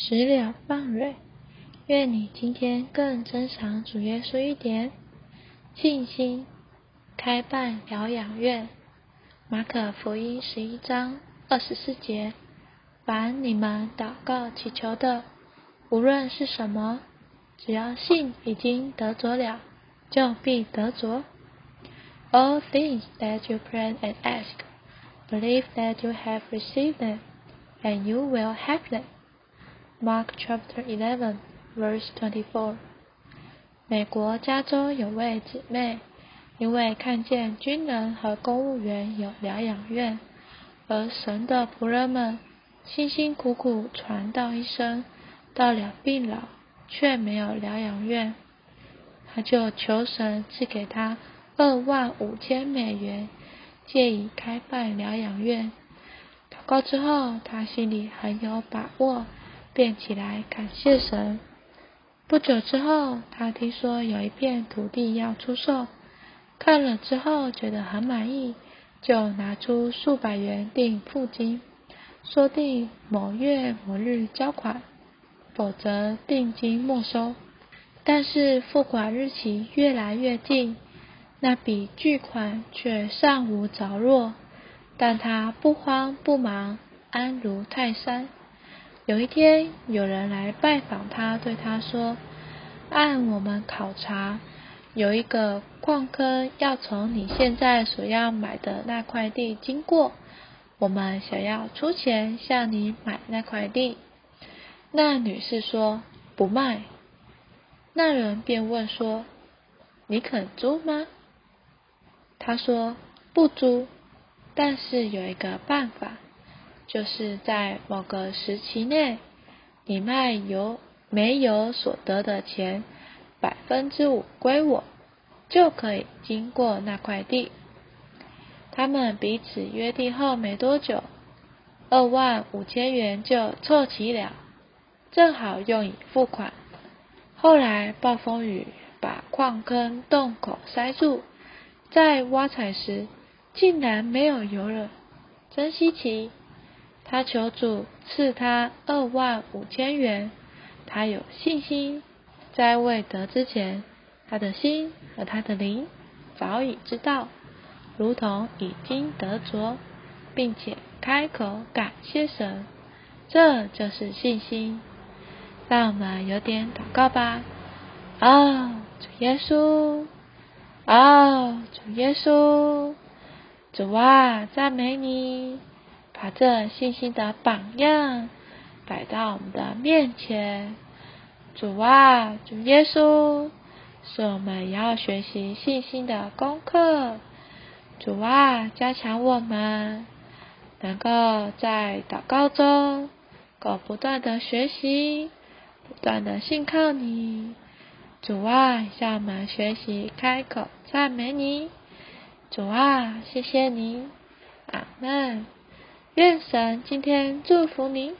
石榴放蕊，愿你今天更珍赏主耶稣一点。信心开办疗养院，马可福音十一章二十四节。凡你们祷告祈求的，无论是什么，只要信已经得着了，就必得着。All things that you pray and ask, believe that you have received them, and you will have them. Mark chapter eleven, verse twenty-four. 美国加州有位姊妹，因为看见军人和公务员有疗养院，而神的仆人们辛辛苦苦传道一生，到了病老却没有疗养院，他就求神赐给他二万五千美元，借以开办疗养院。祷告之后，他心里很有把握，便起来感谢神。不久之后，他听说有一片土地要出售，看了之后觉得很满意，就拿出数百元订付金，说定某月某日交款，否则定金没收。但是付款日期越来越近，那笔巨款却尚无着落，但他不慌不忙，安如泰山。有一天，有人来拜访他，对他说：“按我们考察，有一个矿坑要从你现在所要买的那块地经过，我们想要出钱向你买那块地。”那女士说：“不卖。”那人便问说：“你肯租吗？”他说：“不租，但是有一个办法。”就是在某个时期内，你卖油煤油所得的钱百分之五归我，就可以经过那块地。他们彼此约定后没多久，二万五千元就凑齐了，正好用以付款。后来暴风雨把矿坑洞口塞住，在挖采时竟然没有油了，真稀奇。他求主赐他二万五千元，他有信心，在未得之前，他的心和他的灵早已知道，如同已经得着，并且开口感谢神，这就是信心。让我们有点祷告吧。哦，主耶稣，哦，主耶稣，主啊，赞美你。把这信心的榜样摆到我们的面前，主啊，主耶稣，是我们要学习信心的功课。主啊，加强我们，能够在祷告中，够不断的学习，不断的信靠你。主啊，向我们学习开口赞美你。主啊，谢谢你，阿门。愿神今天祝福您。